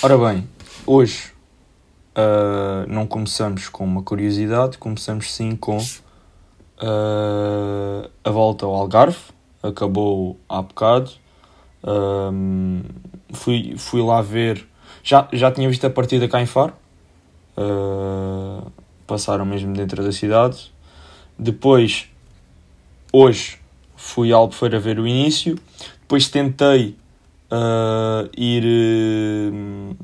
Ora bem, hoje uh, não começamos com uma curiosidade, começamos sim com uh, a volta ao Algarve. Acabou há bocado. Um, fui, fui lá ver. Já, já tinha visto a partida cá em Faro. Uh, passaram mesmo dentro da cidade. Depois, hoje, fui a Albufeira ver o início. Depois tentei uh, ir uh,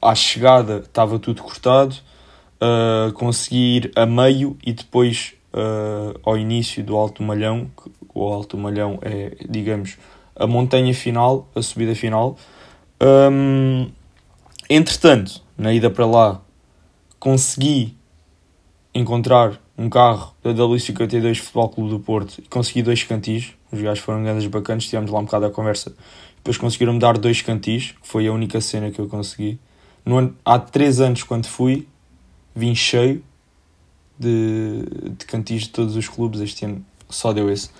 à chegada, estava tudo cortado. Uh, consegui ir a meio e depois ao início do Alto Malhão. O Alto Malhão é, digamos, a montanha final, a subida final. Um, entretanto, na ida para lá, consegui encontrar um carro da W52 Futebol Clube do Porto e consegui dois cantis. Os gajos foram grandes bacanas, tivemos lá um bocado a conversa. Depois conseguiram-me dar dois cantis, que foi a única cena que eu consegui. No ano, há três anos, quando fui, vim cheio de, de cantis de todos os clubes. Este ano só deu esse.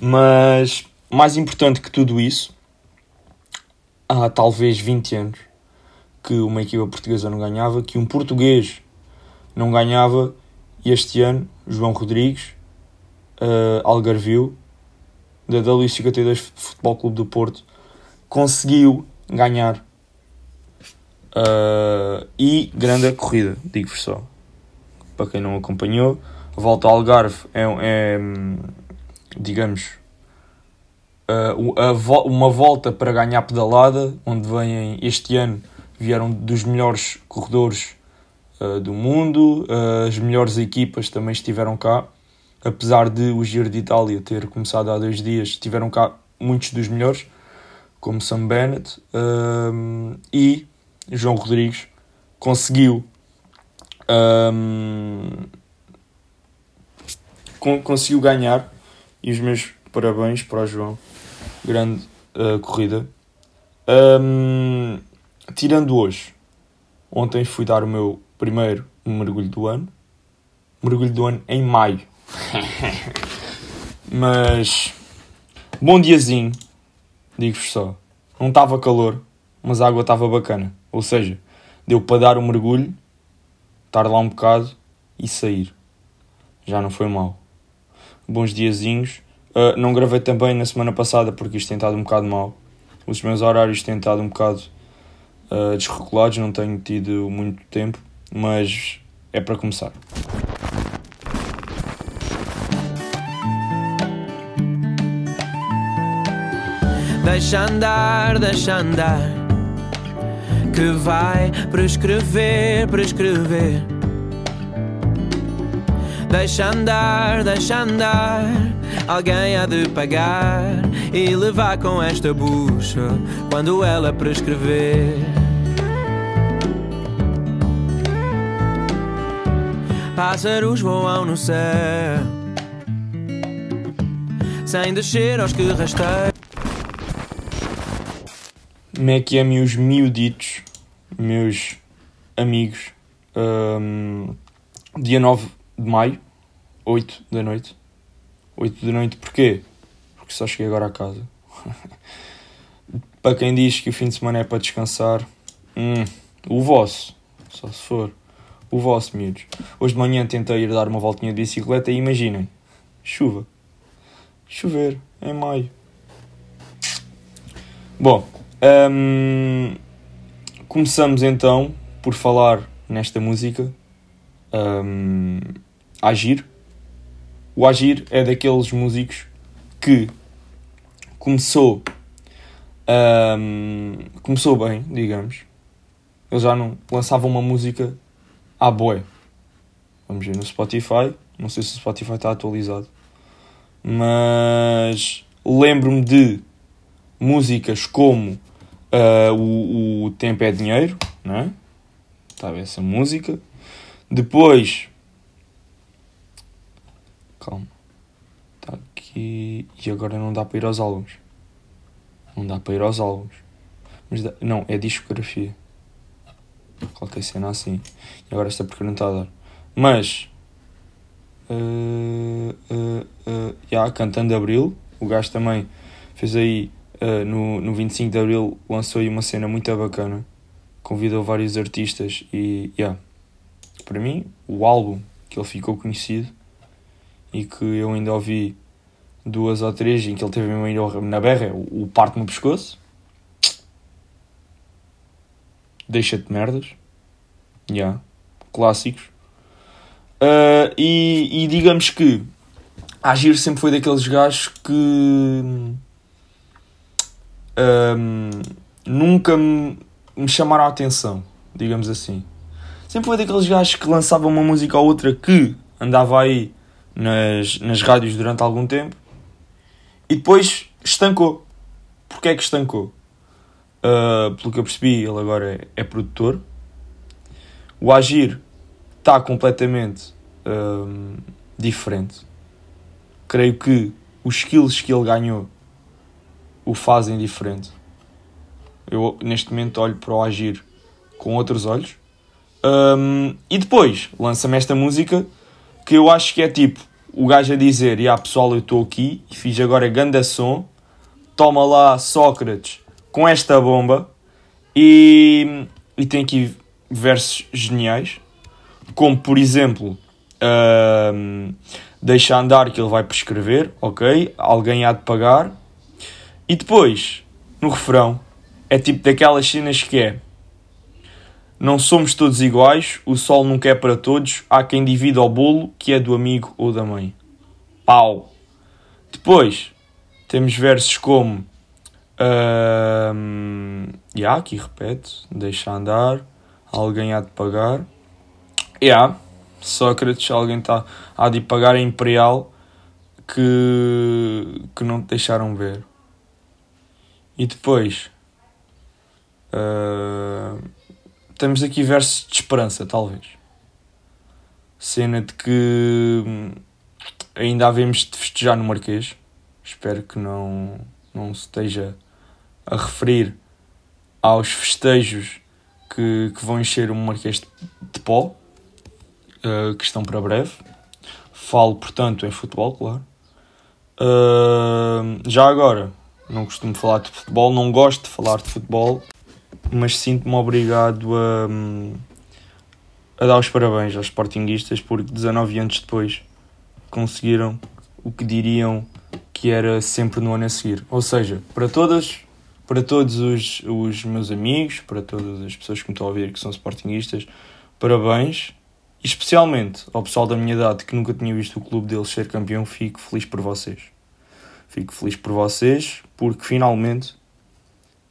Mas mais importante que tudo isso, há talvez 20 anos que uma equipa portuguesa não ganhava, que um português não ganhava, e este ano, João Rodrigues, uh, Algarvio, da W52 Futebol Clube do Porto, conseguiu ganhar. Uh, e grande corrida, digo-vos só. Para quem não acompanhou, a volta ao Algarve é, é digamos, uh, uma volta para ganhar pedalada, onde vêm este ano vieram dos melhores corredores uh, do mundo, as melhores equipas também estiveram cá, apesar de o Giro de Itália ter começado há dois dias, estiveram cá muitos dos melhores, como Sam Bennett, e João Rodrigues conseguiu um, conseguiu ganhar e os meus parabéns para o João grande uh, corrida. Um, tirando hoje, ontem fui dar o meu primeiro mergulho do ano. Mergulho do ano em maio. mas bom diazinho, digo-vos só. Não estava calor, mas a água estava bacana. Ou seja, deu para dar o mergulho, estar lá um bocado e sair. Já não foi mal. Bons diazinhos Uh, não gravei também na semana passada porque isto tem estado um bocado mal. Os meus horários têm estado um bocado uh, desregulados, não tenho tido muito tempo, mas é para começar. Deixa andar, deixa andar, que vai prescrever, prescrever. Deixa andar, deixa andar Alguém há de pagar e levar com esta bucha quando ela prescrever. Pássaros voam no céu sem descer aos que rasteiam. Como é que é, meus miuditos, meus amigos? Um, dia 9 de maio, 8 da noite 8 da noite, porquê? Porque só cheguei agora a casa. para quem diz que o fim de semana é para descansar, hum, o vosso, só se for. O vosso, miúdos. Hoje de manhã tentei ir dar uma voltinha de bicicleta e imaginem, chuva. Chover, em maio. Bom, hum, começamos então por falar nesta música, hum, Agir, o Agir é daqueles músicos que começou um, começou bem, digamos. Ele já não lançava uma música à boé. Vamos ver no Spotify. Não sei se o Spotify está atualizado. Mas lembro-me de músicas como uh, o, o Tempo é Dinheiro, não é? Estava essa música. Depois Calma. Está aqui. E agora não dá para ir aos álbuns. Não dá para ir aos álbuns. Mas dá... Não, é discografia. Qualquer cena assim. E agora esta porque não está a dar. Mas. Uh, uh, uh, cantando Abril. O gajo também fez aí uh, no, no 25 de Abril lançou aí uma cena muito bacana, convidou vários artistas e, yeah, para mim, o álbum que ele ficou conhecido e que eu ainda ouvi duas ou três em que ele teve mesmo na berra, o, o Parte no Pescoço, Deixa-te merdas, yeah, clássicos. Uh, e, e digamos que Agir sempre foi daqueles gajos que um, nunca me, me, chamaram a atenção, digamos assim. Sempre foi daqueles gajos que lançavam uma música ou outra que andava aí nas, nas rádios durante algum tempo e depois estancou. Porquê é que estancou? Uh, pelo que eu percebi, ele agora é, é produtor. O Agir está completamente um, diferente creio que os skills que ele ganhou o fazem diferente. Eu neste momento olho para o agir com outros olhos. Um, e depois lança-me esta música que eu acho que é tipo o gajo a dizer: e yeah, pessoal, eu estou aqui e fiz agora ganda som, toma lá Sócrates com esta bomba. E, e tem aqui versos geniais, como por exemplo. Um, deixa andar que ele vai prescrever, ok? Alguém há de pagar. E depois, no refrão, é tipo daquelas cenas que é não somos todos iguais, o sol nunca é para todos, há quem divida o bolo que é do amigo ou da mãe. Pau! Depois, temos versos como um, yeah, aqui repete, deixa andar, alguém há de pagar. Yeah, Sócrates, alguém está a de pagar a Imperial que, que não te deixaram ver. E depois uh, temos aqui versos de esperança, talvez. Cena de que ainda havemos de festejar no Marquês. Espero que não, não se esteja a referir aos festejos que, que vão encher o Marquês de, de pó uh, que estão para breve. Falo, portanto, em futebol, claro. Uh, já agora, não costumo falar de futebol, não gosto de falar de futebol, mas sinto-me obrigado a, a dar os parabéns aos Sportinguistas porque 19 anos depois conseguiram o que diriam que era sempre no ano a seguir. Ou seja, para todas, para todos os, os meus amigos, para todas as pessoas que me estão a ouvir que são Sportinguistas, parabéns especialmente ao pessoal da minha idade que nunca tinha visto o clube deles ser campeão, fico feliz por vocês. Fico feliz por vocês porque finalmente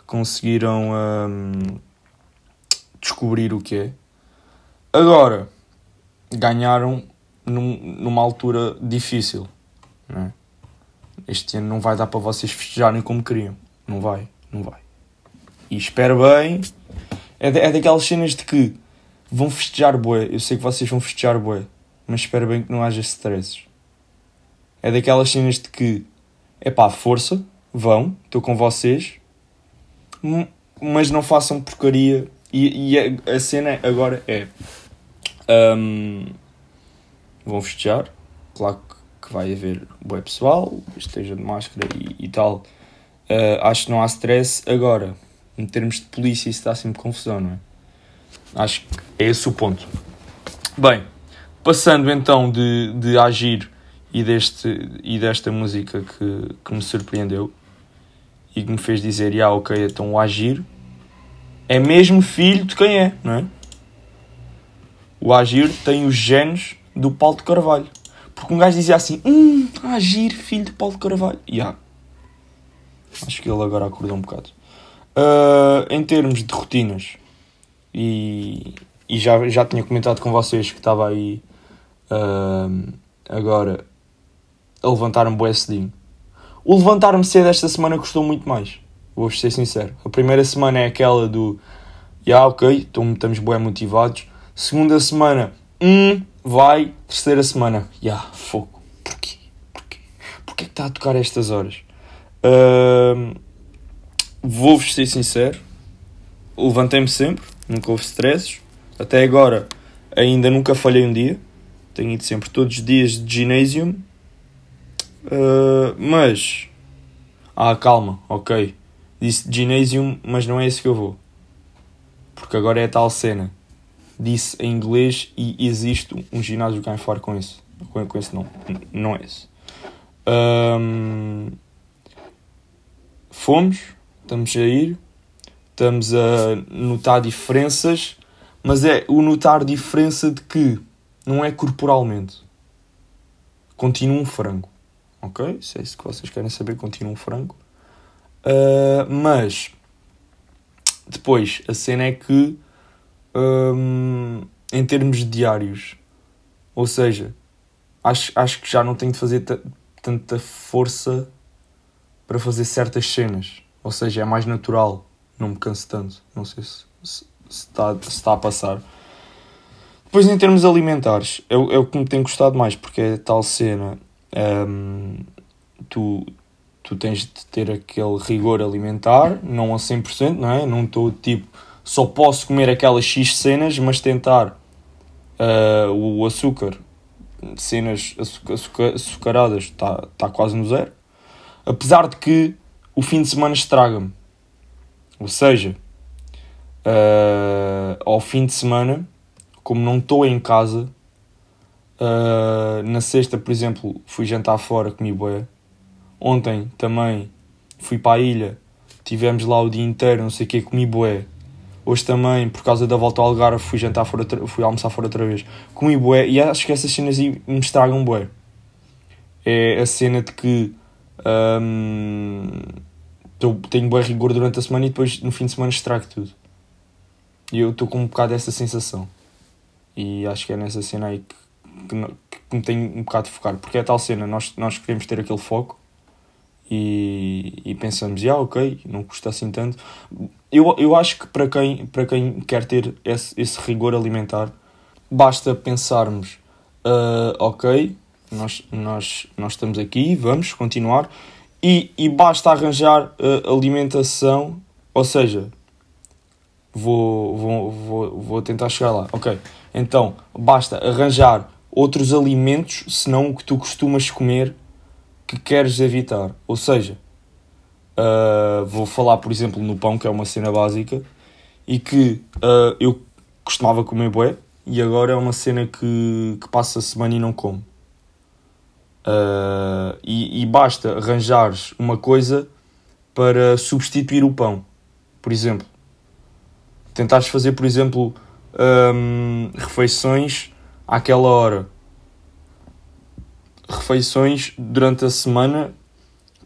conseguiram hum, descobrir o que é. Agora, ganharam num, numa altura difícil. É? Este ano não vai dar para vocês festejarem como queriam. Não vai, não vai. E espero bem. É, de, é daquelas cenas de que vão festejar bué. Eu sei que vocês vão festejar bué, mas espero bem que não haja stresses. É daquelas cenas de que, é pá, força, vão, estou com vocês, mas não façam porcaria. E, e a, a, cena agora é: um, vão festejar, claro que, vai haver bué pessoal, esteja de máscara e, e tal. Uh, acho que não há stress. Agora, em termos de polícia, isso dá sempre confusão, não é? Acho que é esse o ponto. Bem, passando então de, de agir e, deste, e desta música que, que me surpreendeu e que me fez dizer, ah, ok, então o agir é mesmo filho de quem é, não é? O agir tem os genes do Paulo de Carvalho. Porque um gajo dizia assim, hum, agir, filho de Paulo de Carvalho. Yeah. Acho que ele agora acordou um bocado. Uh, em termos de rotinas, e, e já, já tinha comentado com vocês que estava aí uh, agora a levantar-me bué cedinho. O levantar-me cedo esta semana custou muito mais, vou-vos ser sincero. A primeira semana é aquela do já yeah, ok, estamos bem motivados. Segunda semana, hum, vai. Terceira semana, já, yeah, fogo. Porquê? Porquê? Porquê que está a tocar estas horas? Uh, Vou-vos ser sincero, levantei-me sempre, nunca houve stresses. Até agora ainda nunca falhei um dia. Tenho ido sempre todos os dias de ginásio. Uh, mas. Ah, calma, ok. Disse Gymnasium, mas não é esse que eu vou. Porque agora é a tal cena. Disse em inglês e existe um ginásio cá em Faro com esse. Com, com esse não. Não é esse. Um, fomos, estamos a ir, estamos a notar diferenças, mas é o notar diferença de que não é corporalmente. Continua um frango. Ok? Se é isso que vocês querem saber, continua um frango. Uh, mas depois a cena é que um, em termos diários, ou seja, acho, acho que já não tenho de fazer tanta força para fazer certas cenas. Ou seja, é mais natural, não me canso tanto. Não sei se, se, se, está, se está a passar. Depois, em termos alimentares, é, é o que me tem gostado mais, porque é tal cena. Um, tu, tu tens de ter aquele rigor alimentar, não a 100%, não é? Não estou tipo, só posso comer aquelas X cenas, mas tentar uh, o açúcar, cenas açucar, açucaradas, está tá quase no zero. Apesar de que o fim de semana estraga-me. Ou seja, uh, ao fim de semana, como não estou em casa, uh, na sexta, por exemplo, fui jantar fora, comi boia Ontem também fui para a ilha, tivemos lá o dia inteiro, não sei o que, comi boé. Hoje também, por causa da volta ao Algarve, fui jantar fora, fui almoçar fora outra vez. Comi boé e acho que essas cenas me estragam boé. É a cena de que hum, tenho boé rigor durante a semana e depois no fim de semana estrago tudo. E eu estou com um bocado dessa sensação. E acho que é nessa cena aí que, que, que me tenho um bocado de focar. Porque é tal cena, nós, nós queremos ter aquele foco e, e pensamos, ah, ok, não custa assim tanto. Eu, eu acho que para quem, para quem quer ter esse, esse rigor alimentar, basta pensarmos, uh, ok, nós, nós, nós estamos aqui, vamos continuar, e, e basta arranjar uh, alimentação, ou seja, vou, vou, vou, vou tentar chegar lá, ok, então basta arranjar outros alimentos senão o que tu costumas comer que queres evitar. Ou seja, uh, vou falar, por exemplo, no pão, que é uma cena básica, e que uh, eu costumava comer bué, e agora é uma cena que, que passa a semana e não como. Uh, e, e, basta arranjares uma coisa para substituir o pão. Por exemplo, tentares fazer, por exemplo, um, refeições àquela hora refeições durante a semana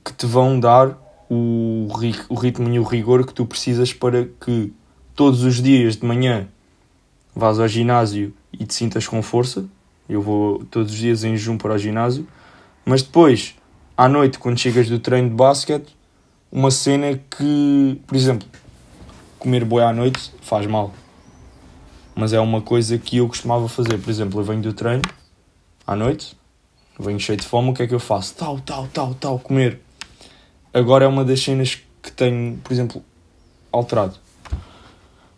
que te vão dar o, o ritmo e o rigor que tu precisas para que todos os dias de manhã vás ao ginásio e te sintas com força. Eu vou todos os dias em jejum para o ginásio, mas depois, à noite, quando chegas do treino de basquete, uma cena que, por exemplo, comer boi à noite faz mal. Mas é uma coisa que eu costumava fazer. Por exemplo, eu venho do treino à noite, venho cheio de fome, o que é que eu faço? Tal, tal, tal, tal, comer. Agora é uma das cenas que tenho, por exemplo, alterado.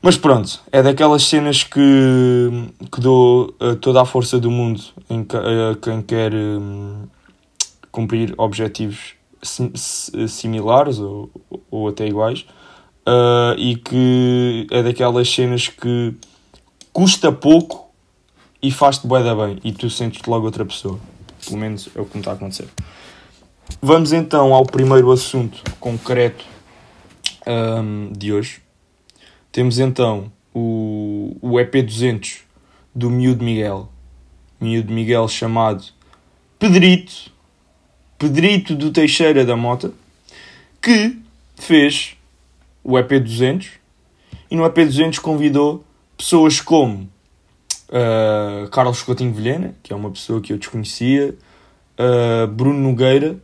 Mas pronto, é daquelas cenas que, que dou uh, toda a força do mundo em, a quem quer um, cumprir objetivos sim, similares ou, ou até iguais uh, e que é daquelas cenas que custa pouco e faz-te bué da bem e tu sentes-te logo outra pessoa. Pelo menos é o que me está a acontecer. Vamos então ao primeiro assunto concreto um, de hoje. Temos então o, o EP200 do Miúdo Miguel. Miúdo Miguel chamado Pedrito, Pedrito do Teixeira da Mota, que fez o EP200 e no EP200 convidou pessoas como uh, Carlos Coutinho Vilhena, que é uma pessoa que eu desconhecia, uh, Bruno Nogueira,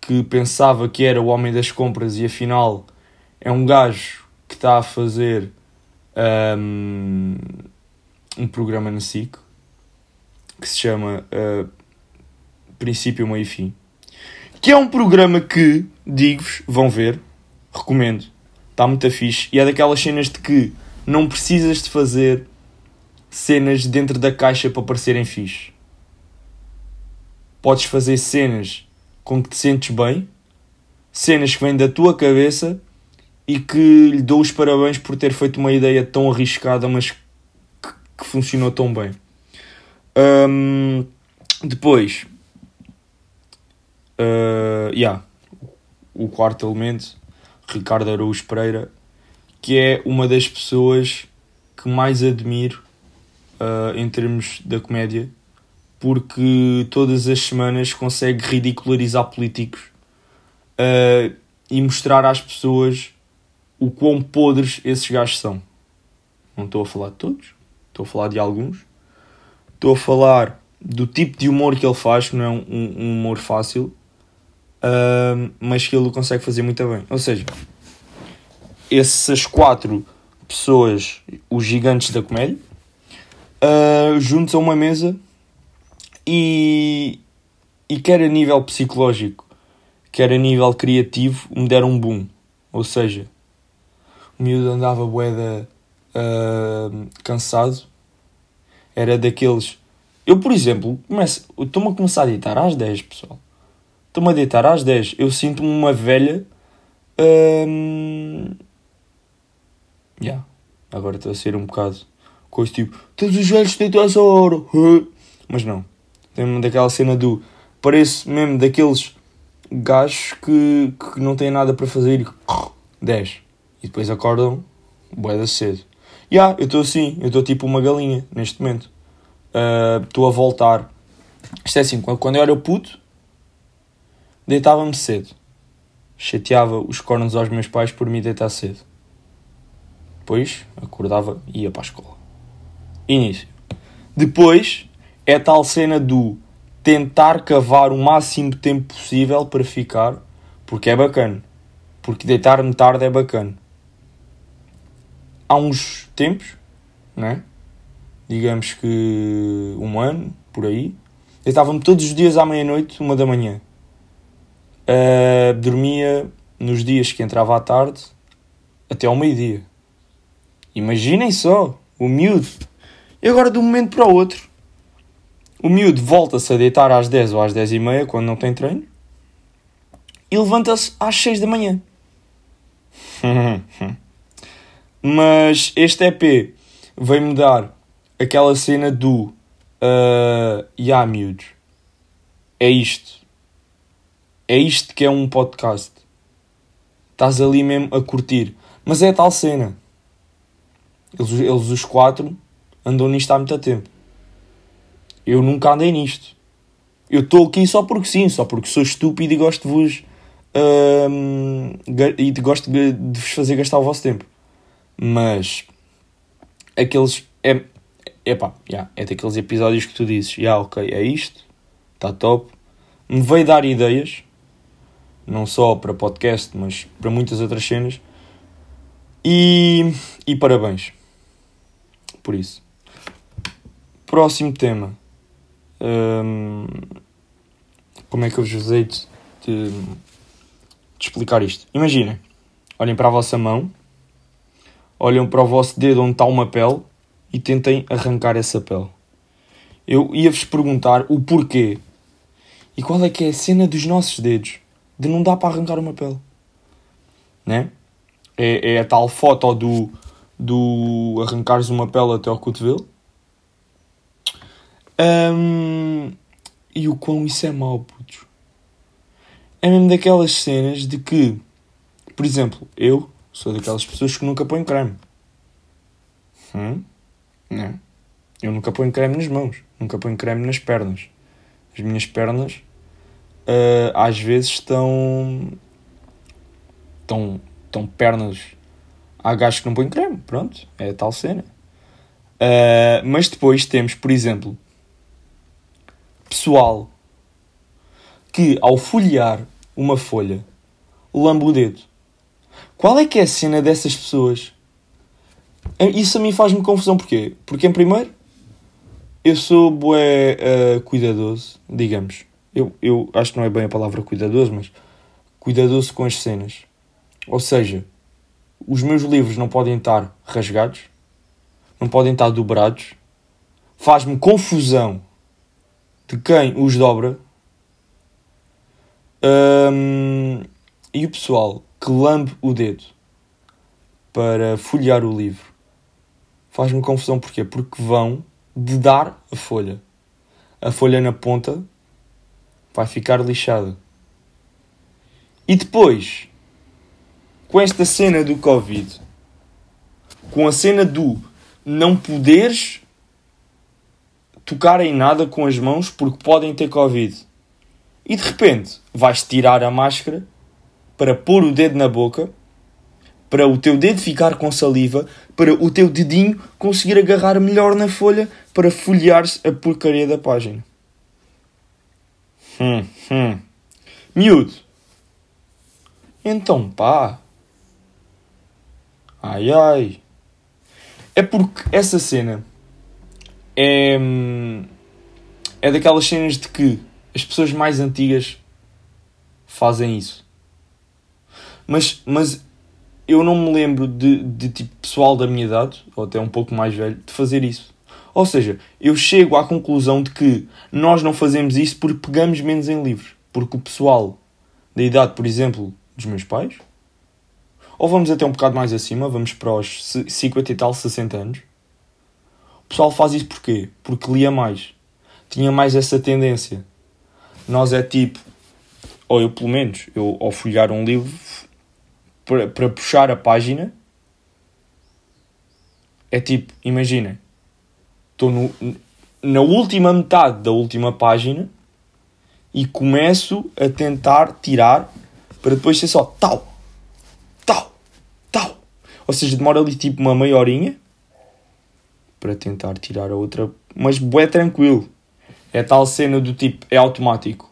que pensava que era o homem das compras e afinal é um gajo que está a fazer um, um programa na SIC que se chama uh, Princípio, Meio e Fim. Que é um programa que, digo-vos, vão ver, recomendo, está muito fixe e é daquelas cenas de que não precisas de fazer cenas dentro da caixa para parecerem fixe. Podes fazer cenas com que te sentes bem, cenas que vêm da tua cabeça e que lhe dou os parabéns por ter feito uma ideia tão arriscada, mas que, que funcionou tão bem. Um, depois, uh, yeah, o quarto elemento, Ricardo Araújo Pereira, que é uma das pessoas que mais admiro uh, em termos da comédia, porque todas as semanas consegue ridicularizar políticos uh, e mostrar às pessoas o quão podres esses gajos são. Não estou a falar de todos, estou a falar de alguns. Estou a falar do tipo de humor que ele faz, que não é um, um humor fácil, uh, mas que ele consegue fazer muito bem. Ou seja, essas quatro pessoas, os gigantes da comédia, uh, juntos a uma mesa e, e quer a nível psicológico, quer a nível criativo, me deram um boom. Ou seja, o miúdo andava boeda uh, cansado, era daqueles. Eu, por exemplo, estou-me a começar a deitar às 10, pessoal. Estou-me a deitar às 10. Eu sinto-me uma velha. Uh, yeah. Agora estou a ser um bocado coisa tipo, todos os velhos deitam essa hora. Mas não. Tem daquela cena do. Parece mesmo daqueles gajos que, que não têm nada para fazer e 10. E depois acordam boeda cedo. Ya, yeah, eu estou assim, eu estou tipo uma galinha neste momento. Ah, estou uh, a voltar. Isto é assim, quando eu era puto, deitava-me cedo. Chateava os cornos aos meus pais por me deitar cedo. Depois acordava e ia para a escola. Início. Depois é tal cena do tentar cavar o máximo de tempo possível para ficar, porque é bacana. Porque deitar-me tarde é bacana. Há uns tempos, né? digamos que um ano, por aí, deitava-me todos os dias à meia-noite, uma da manhã. Uh, dormia nos dias que entrava à tarde até ao meio-dia. Imaginem só, o miúdo. E agora, de um momento para o outro, o miúdo volta-se a deitar às 10 ou às 10 e meia, quando não tem treino, e levanta-se às 6 da manhã. Mas este EP veio-me dar aquela cena do uh, yeah, miúdos, é isto. É isto que é um podcast. Estás ali mesmo a curtir. Mas é a tal cena. Eles, eles os quatro andam nisto há muito tempo. Eu nunca andei nisto. Eu estou aqui só porque sim, só porque sou estúpido e gosto de vos. Uh, e gosto de, de vos fazer gastar o vosso tempo. Mas. Aqueles. É, epá, yeah, é daqueles episódios que tu dizes: já, yeah, ok, é isto, está top. Me veio dar ideias, não só para podcast, mas para muitas outras cenas. E, e parabéns por isso. Próximo tema. Hum, como é que eu vos hei de, de, de explicar isto? Imaginem, olhem para a vossa mão, olhem para o vosso dedo onde está uma pele e tentem arrancar essa pele. Eu ia-vos perguntar o porquê e qual é que é a cena dos nossos dedos de não dar para arrancar uma pele. Né? É, é a tal foto do do arrancares uma pele até ao cotovelo. Um, e o quão isso é mau, putos. É mesmo daquelas cenas de que, por exemplo, eu sou daquelas pessoas que nunca põem creme. Hum? Não. Eu nunca ponho creme nas mãos, nunca ponho creme nas pernas. As minhas pernas uh, às vezes estão. estão. estão pernas Há gajos que não põem creme, pronto, é a tal cena. Uh, mas depois temos, por exemplo, pessoal que ao folhear uma folha lambe o dedo. Qual é que é a cena dessas pessoas? É, isso a mim faz-me confusão, porquê? Porque, em primeiro, eu sou bué uh, cuidadoso, digamos. Eu, eu acho que não é bem a palavra cuidadoso, mas cuidadoso com as cenas. Ou seja, os meus livros não podem estar rasgados, não podem estar dobrados. Faz-me confusão de quem os dobra. Um, e o pessoal que lambe o dedo para folhear o livro. Faz-me confusão porquê? Porque vão de dar a folha. A folha na ponta vai ficar lixada. E depois, com esta cena do Covid, com a cena do não poderes tocar em nada com as mãos porque podem ter Covid. E de repente vais tirar a máscara para pôr o dedo na boca, para o teu dedo ficar com saliva, para o teu dedinho conseguir agarrar melhor na folha para folhear-se a porcaria da página. Hum, hum. Miúdo. Então pá. Ai ai. É porque essa cena é. É daquelas cenas de que as pessoas mais antigas fazem isso. Mas, mas eu não me lembro de, de tipo pessoal da minha idade, ou até um pouco mais velho, de fazer isso. Ou seja, eu chego à conclusão de que nós não fazemos isso porque pegamos menos em livros. Porque o pessoal da idade, por exemplo, dos meus pais, ou vamos até um bocado mais acima, vamos para os 50 e tal, 60 anos. O pessoal faz isso porquê? Porque lia mais. Tinha mais essa tendência. Nós é tipo, ou eu pelo menos, eu ao folhear um livro para, para puxar a página, é tipo, imaginem, estou no, na última metade da última página e começo a tentar tirar para depois ser só tal. Ou seja, demora ali tipo uma meia horinha para tentar tirar a outra, mas bué tranquilo. É tal cena do tipo, é automático.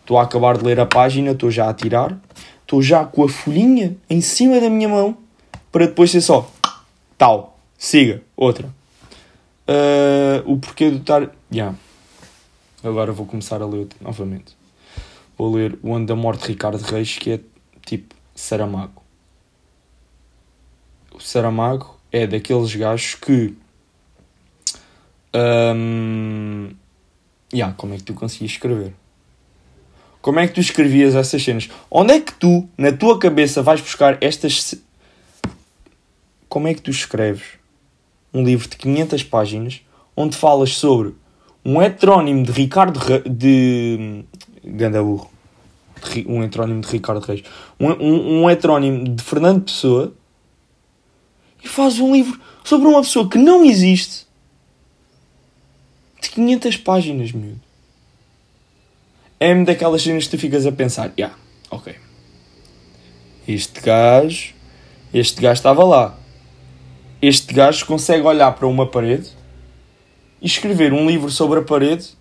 Estou a acabar de ler a página, estou já a tirar, estou já com a folhinha em cima da minha mão para depois ser só tal, siga, outra. Uh, o porquê do estar. Yeah. Agora vou começar a ler novamente. Vou ler O Ano da Morte de Ricardo Reis, que é tipo Saramago. O Saramago é daqueles gajos que. Um, yeah, como é que tu conseguias escrever? Como é que tu escrevias essas cenas? Onde é que tu, na tua cabeça, vais buscar estas. Como é que tu escreves um livro de 500 páginas onde falas sobre um heterónimo de Ricardo Re... de Gandaburro um heterónimo de Ricardo Reis um, um, um heterónimo de Fernando Pessoa e fazes um livro sobre uma pessoa que não existe de 500 páginas, miúdo. É-me daquelas cenas que tu ficas a pensar, yeah, ok. Este gajo, este gajo estava lá este gajo consegue olhar para uma parede e escrever um livro sobre a parede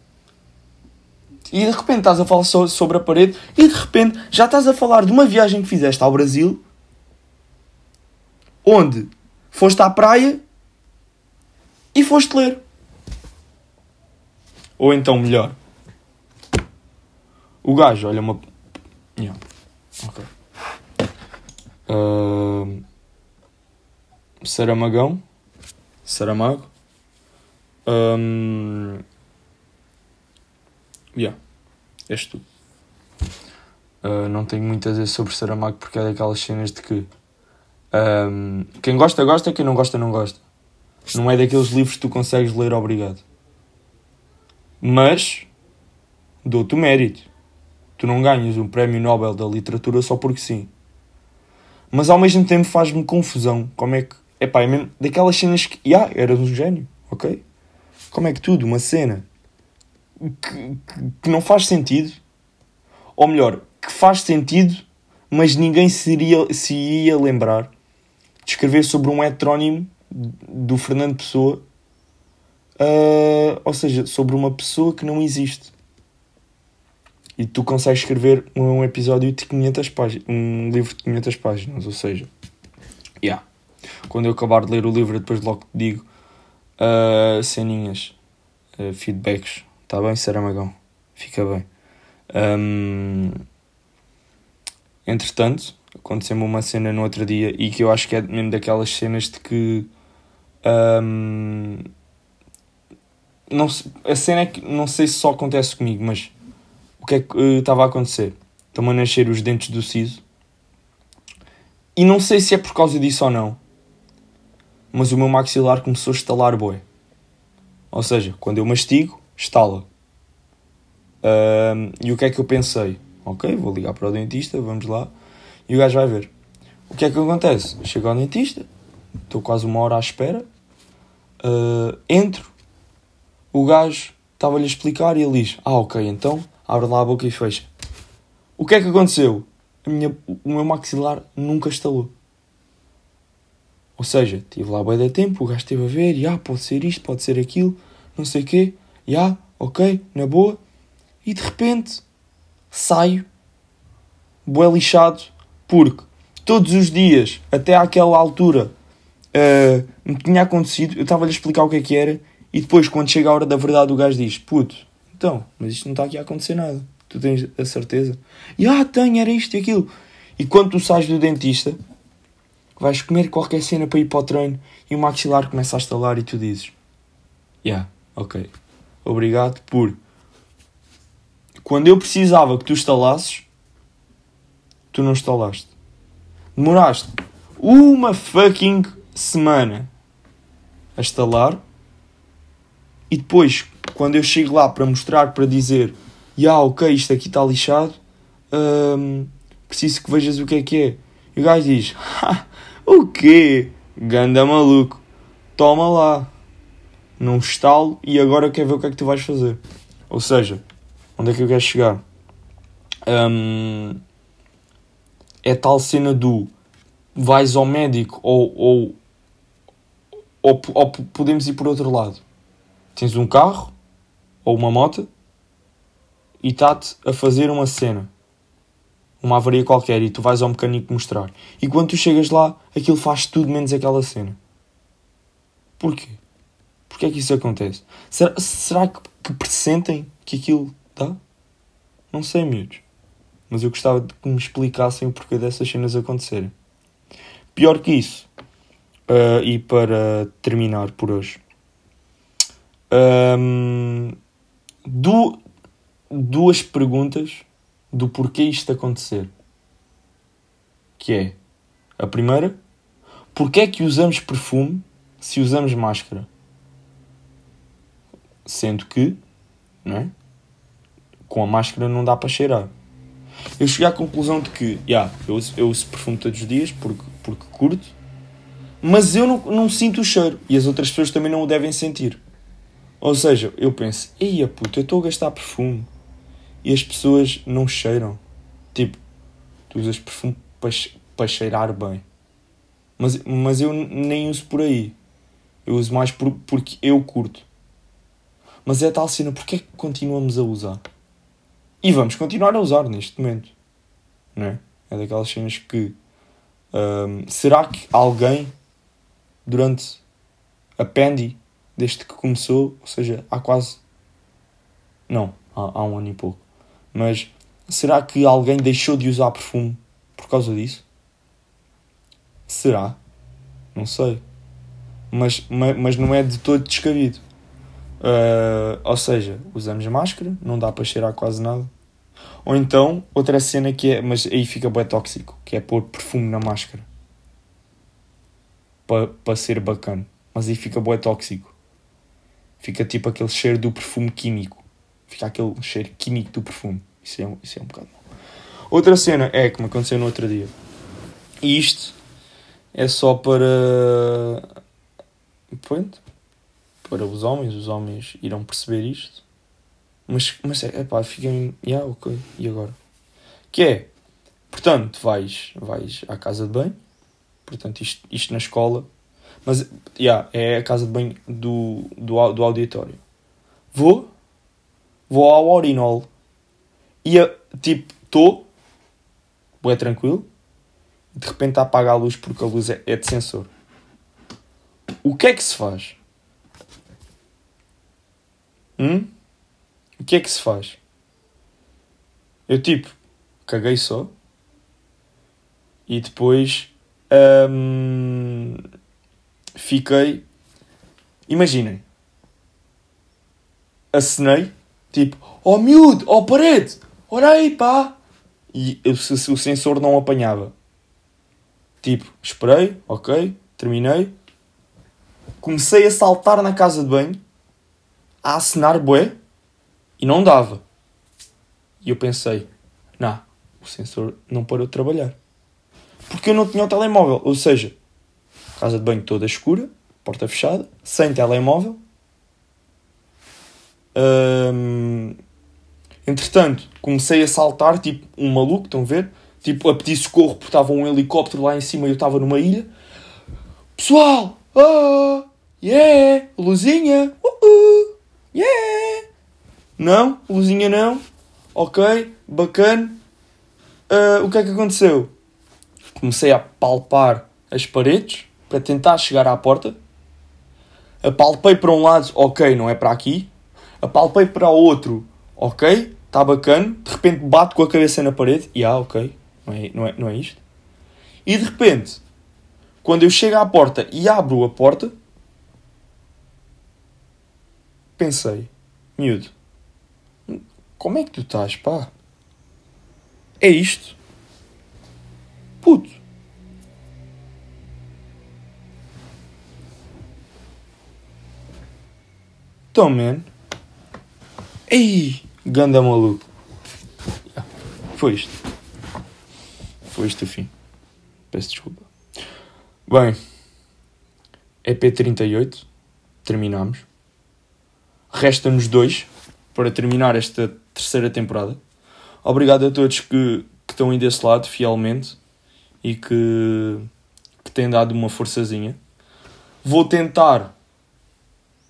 e de repente estás a falar sobre a parede e de repente já estás a falar de uma viagem que fizeste ao Brasil onde foste à praia e foste ler. Ou então melhor. O gajo olha uma. Yeah. Ok. Uh... Saramagão. Saramago. Um, yeah. És tu. Uh, não tenho muito a dizer sobre Saramago porque é daquelas cenas de que um, quem gosta, gosta, quem não gosta, não gosta. Não é daqueles livros que tu consegues ler obrigado. Mas dou-te o mérito. Tu não ganhas um prémio Nobel da literatura só porque sim. Mas ao mesmo tempo faz-me confusão como é que é pá, é mesmo daquelas cenas que, yeah, eras um gênio, ok? Como é que tudo, uma cena que, que, que não faz sentido, ou melhor, que faz sentido, mas ninguém se iria, se ia lembrar de escrever sobre um heterónimo do Fernando Pessoa, uh, ou seja, sobre uma pessoa que não existe. E tu consegues escrever um episódio de 500 páginas, um livro de 500 páginas, ou seja, yeah. Quando eu acabar de ler o livro, depois logo te digo uh, ceninhas, uh, feedbacks. Está bem, Saramagão? Fica bem. Um, entretanto, aconteceu-me uma cena no outro dia e que eu acho que é mesmo daquelas cenas de que. Um, não, a cena é que não sei se só acontece comigo, mas o que é que uh, estava a acontecer? Estão a nascer os dentes do siso e não sei se é por causa disso ou não mas o meu maxilar começou a estalar boi. Ou seja, quando eu mastigo, estala. Um, e o que é que eu pensei? Ok, vou ligar para o dentista, vamos lá. E o gajo vai ver. O que é que acontece? Chego ao dentista, estou quase uma hora à espera, uh, entro, o gajo estava-lhe a explicar e ele diz: Ah, ok, então abre lá a boca e fecha. O que é que aconteceu? Minha, o meu maxilar nunca estalou. Ou seja, estive lá bem de tempo, o gajo esteve a ver, e ah, pode ser isto, pode ser aquilo, não sei o quê, e ah, ok, na boa. E de repente saio, bué lixado, porque todos os dias, até àquela altura, uh, me tinha acontecido, eu estava-lhe a explicar o que é que era, e depois, quando chega a hora da verdade, o gajo diz: Puto, então, mas isto não está aqui a acontecer nada. Tu tens a certeza? E ah, tenho, era isto e aquilo. E quando tu sais do dentista, vais comer qualquer cena para ir para o treino e o maxilar começa a estalar e tu dizes: Yeah, ok. Obrigado por. Quando eu precisava que tu estalasses, tu não estalaste. Demoraste uma fucking semana a estalar e depois, quando eu chego lá para mostrar, para dizer, ya, yeah, ok, isto aqui está lixado, hum, preciso que vejas o que é que é. E o gajo diz, o quê? Ganda maluco, toma lá. Num estalo e agora quer ver o que é que tu vais fazer. Ou seja, onde é que eu quero chegar? Hum, é tal cena do vais ao médico ou, ou, ou, ou podemos ir por outro lado tens um carro ou uma moto e está-te a fazer uma cena, uma avaria qualquer, e tu vais ao mecânico mostrar. E quando tu chegas lá, aquilo faz tudo menos aquela cena. Porquê? Porquê é que isso acontece? Será, será que, que pressentem que aquilo dá? Não sei, miúdos. Mas eu gostava de que me explicassem o porquê dessas cenas acontecerem. Pior que isso, uh, e para terminar por hoje, um, du duas perguntas do porquê isto acontecer. Que é a primeira, porquê é que usamos perfume se usamos máscara? Sendo que, não é? Com a máscara não dá para cheirar. Eu cheguei à conclusão de que, yeah, eu, uso, eu uso perfume todos os dias porque, porque curto, mas eu não, não sinto o cheiro e as outras pessoas também não o devem sentir. Ou seja, eu penso, eia puta, eu estou a gastar perfume e as pessoas não cheiram. Tipo, tu usas perfume para, para cheirar bem. Mas, mas eu nem uso por aí. Eu uso mais por, porque eu curto. Mas é tal cena, porque é que continuamos a usar? E vamos continuar a usar neste momento. Não é? É daquelas cenas que. Um, será que alguém durante a Pendi desde que começou, ou seja, há quase. Não, há, há um ano e pouco. Mas será que alguém deixou de usar perfume por causa disso? Será? Não sei. Mas, mas não é de todo descabido. Uh, ou seja, usamos máscara, não dá para cheirar quase nada. Ou então, outra cena que é, mas aí fica bem tóxico, que é pôr perfume na máscara. Para pa ser bacana. Mas aí fica bem tóxico. Fica tipo aquele cheiro do perfume químico. Fica aquele cheiro químico do perfume. Isso é, isso é um bocado mal. Outra cena é que me aconteceu no outro dia. E isto é só para. Pronto. Para os homens. Os homens irão perceber isto. Mas, mas é pá, fiquem. Yeah, ok. E agora? Que é. Portanto, vais, vais à casa de banho. Portanto, isto, isto na escola mas, yeah, é a casa de banho do, do, do auditório. Vou, vou ao urinol e, tipo, estou, é tranquilo, de repente apaga a luz porque a luz é, é de sensor. O que é que se faz? Hum? O que é que se faz? Eu, tipo, caguei só e depois. Hum, fiquei. Imaginem. Acenei, tipo, oh miúdo, oh parede, olha aí pá. E o, o sensor não apanhava. Tipo, esperei, ok, terminei. Comecei a saltar na casa de banho, a acenar bué, e não dava. E eu pensei, não, o sensor não parou de trabalhar. Porque eu não tinha o telemóvel, ou seja, casa de banho toda escura, porta fechada, sem telemóvel. Hum, entretanto, comecei a saltar, tipo um maluco, estão a ver? Tipo, a pedir socorro porque estava um helicóptero lá em cima e eu estava numa ilha. Pessoal! Oh! Yeah! Luzinha! Uh -uh, yeah! Não, luzinha não. Ok, bacana. Uh, o que é que aconteceu? Comecei a palpar as paredes para tentar chegar à porta. Apalpei para um lado, ok, não é para aqui. Apalpei para outro, ok, está bacana. De repente bato com a cabeça na parede e ah, ok, não é, não, é, não é isto. E de repente, quando eu chego à porta e abro a porta, pensei, miúdo, como é que tu estás, pá? É isto? Puto. Então, man. Ei, ganda maluco. Foi isto. Foi isto o fim. Peço desculpa. Bem, EP38. Terminamos. Resta-nos dois para terminar esta terceira temporada. Obrigado a todos que, que estão aí desse lado, fielmente, e que, que têm dado uma forçazinha. Vou tentar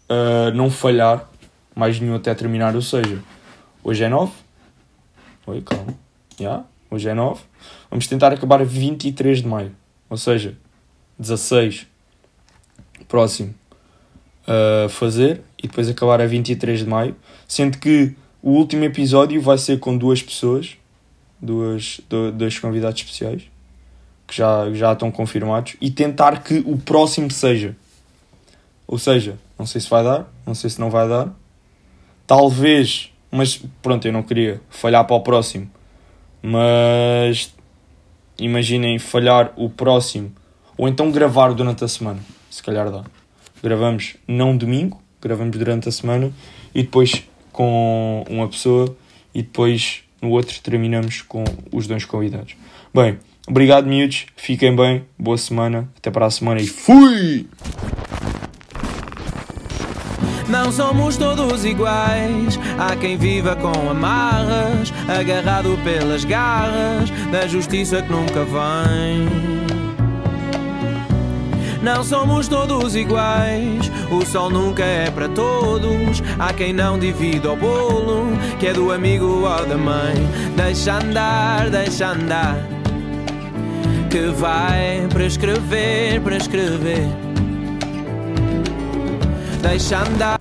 uh, não falhar mais nenhum até terminar, ou seja, hoje é 9. Oi, calma. Yeah, hoje é 9. Vamos tentar acabar a 23 de maio, ou seja, 16 próximo a uh, fazer e depois acabar a 23 de maio, sendo que o último episódio vai ser com duas pessoas, duas, dois convidados especiais, que já, já estão confirmados, e tentar que o próximo seja. Ou seja, não sei se vai dar, não sei se não vai dar. Talvez, mas pronto, eu não queria falhar para o próximo. Mas imaginem falhar o próximo, ou então gravar durante a semana, se calhar dá. Gravamos não domingo, gravamos durante a semana e depois com uma pessoa e depois no outro terminamos com os dois convidados. Bem, obrigado miúdos, fiquem bem, boa semana, até para a semana e fui! Não somos todos iguais. Há quem viva com amarras, agarrado pelas garras da justiça que nunca vem. Não somos todos iguais, o sol nunca é para todos. Há quem não divida o bolo, que é do amigo ou da mãe. Deixa andar, deixa andar, que vai prescrever, prescrever. Deixa andar